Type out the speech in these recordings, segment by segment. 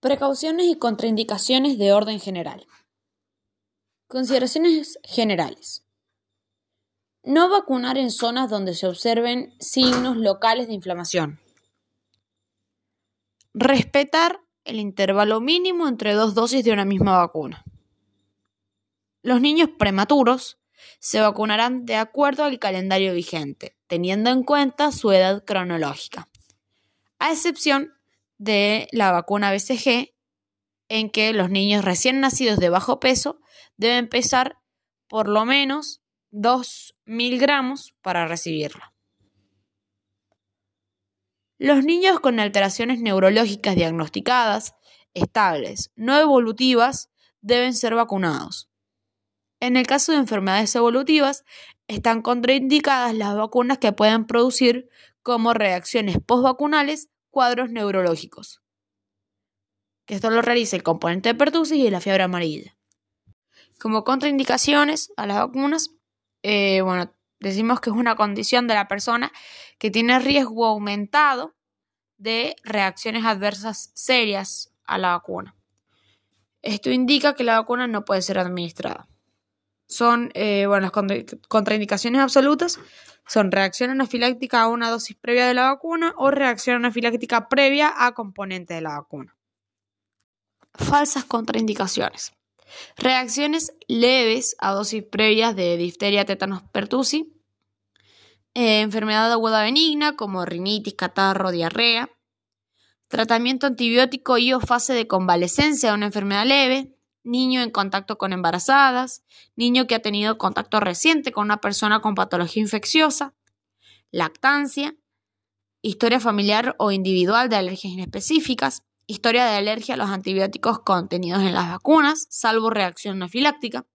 Precauciones y contraindicaciones de orden general. Consideraciones generales. No vacunar en zonas donde se observen signos locales de inflamación. Respetar el intervalo mínimo entre dos dosis de una misma vacuna. Los niños prematuros se vacunarán de acuerdo al calendario vigente, teniendo en cuenta su edad cronológica, a excepción de la vacuna BCG, en que los niños recién nacidos de bajo peso deben pesar por lo menos 2.000 gramos para recibirla. Los niños con alteraciones neurológicas diagnosticadas, estables, no evolutivas, deben ser vacunados. En el caso de enfermedades evolutivas, están contraindicadas las vacunas que pueden producir como reacciones postvacunales cuadros neurológicos. Que esto lo realiza el componente de pertussis y la fiebre amarilla. Como contraindicaciones a las vacunas, eh, bueno, decimos que es una condición de la persona que tiene riesgo aumentado de reacciones adversas serias a la vacuna. Esto indica que la vacuna no puede ser administrada. Son, eh, bueno, las contraindicaciones absolutas son reacción anafiláctica a una dosis previa de la vacuna o reacción anafiláctica previa a componente de la vacuna. Falsas contraindicaciones. Reacciones leves a dosis previas de difteria, tétanos, pertussis. Eh, enfermedad aguda benigna como rinitis, catarro, diarrea. Tratamiento antibiótico y o fase de convalescencia de una enfermedad leve niño en contacto con embarazadas, niño que ha tenido contacto reciente con una persona con patología infecciosa, lactancia, historia familiar o individual de alergias inespecíficas, historia de alergia a los antibióticos contenidos en las vacunas, salvo reacción anafiláctica,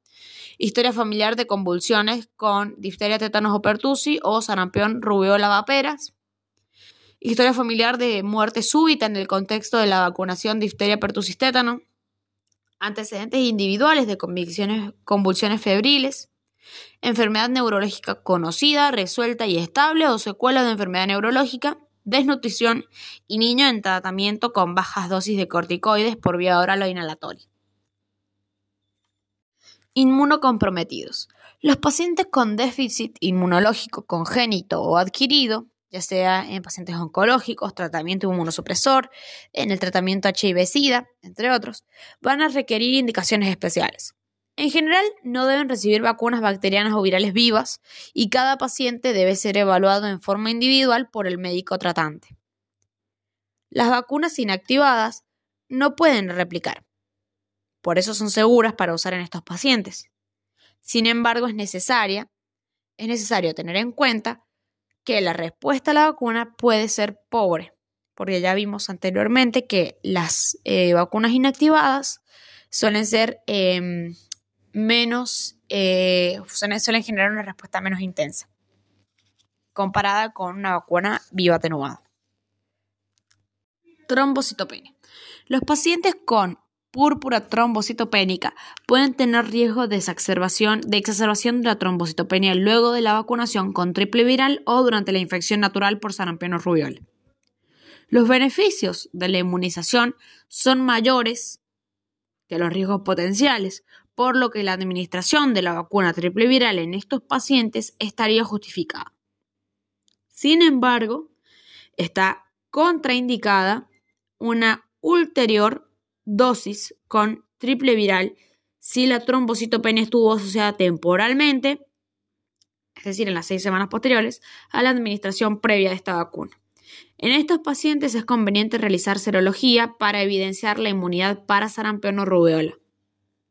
historia familiar de convulsiones con difteria, tétanos o pertussis o sarampión, rubiola, vaperas, historia familiar de muerte súbita en el contexto de la vacunación difteria, pertussis, tétano, antecedentes individuales de convulsiones febriles, enfermedad neurológica conocida, resuelta y estable o secuela de enfermedad neurológica, desnutrición y niño en tratamiento con bajas dosis de corticoides por vía oral o inhalatoria. Inmunocomprometidos. Los pacientes con déficit inmunológico congénito o adquirido ya sea en pacientes oncológicos, tratamiento inmunosupresor, en el tratamiento HIV-Sida, entre otros, van a requerir indicaciones especiales. En general, no deben recibir vacunas bacterianas o virales vivas y cada paciente debe ser evaluado en forma individual por el médico tratante. Las vacunas inactivadas no pueden replicar, por eso son seguras para usar en estos pacientes. Sin embargo, es necesaria, es necesario tener en cuenta que la respuesta a la vacuna puede ser pobre, porque ya vimos anteriormente que las eh, vacunas inactivadas suelen ser em, menos, eh, suelen, generar una respuesta menos intensa, comparada con una vacuna viva atenuada. Trombocitopenia. Los pacientes con púrpura trombocitopénica pueden tener riesgo de exacerbación, de exacerbación de la trombocitopenia luego de la vacunación con triple viral o durante la infección natural por sarampión o rubiola. Los beneficios de la inmunización son mayores que los riesgos potenciales, por lo que la administración de la vacuna triple viral en estos pacientes estaría justificada. Sin embargo, está contraindicada una ulterior dosis con triple viral si la trombocitopenia estuvo asociada temporalmente, es decir, en las seis semanas posteriores, a la administración previa de esta vacuna. En estos pacientes es conveniente realizar serología para evidenciar la inmunidad para sarampión o rubéola.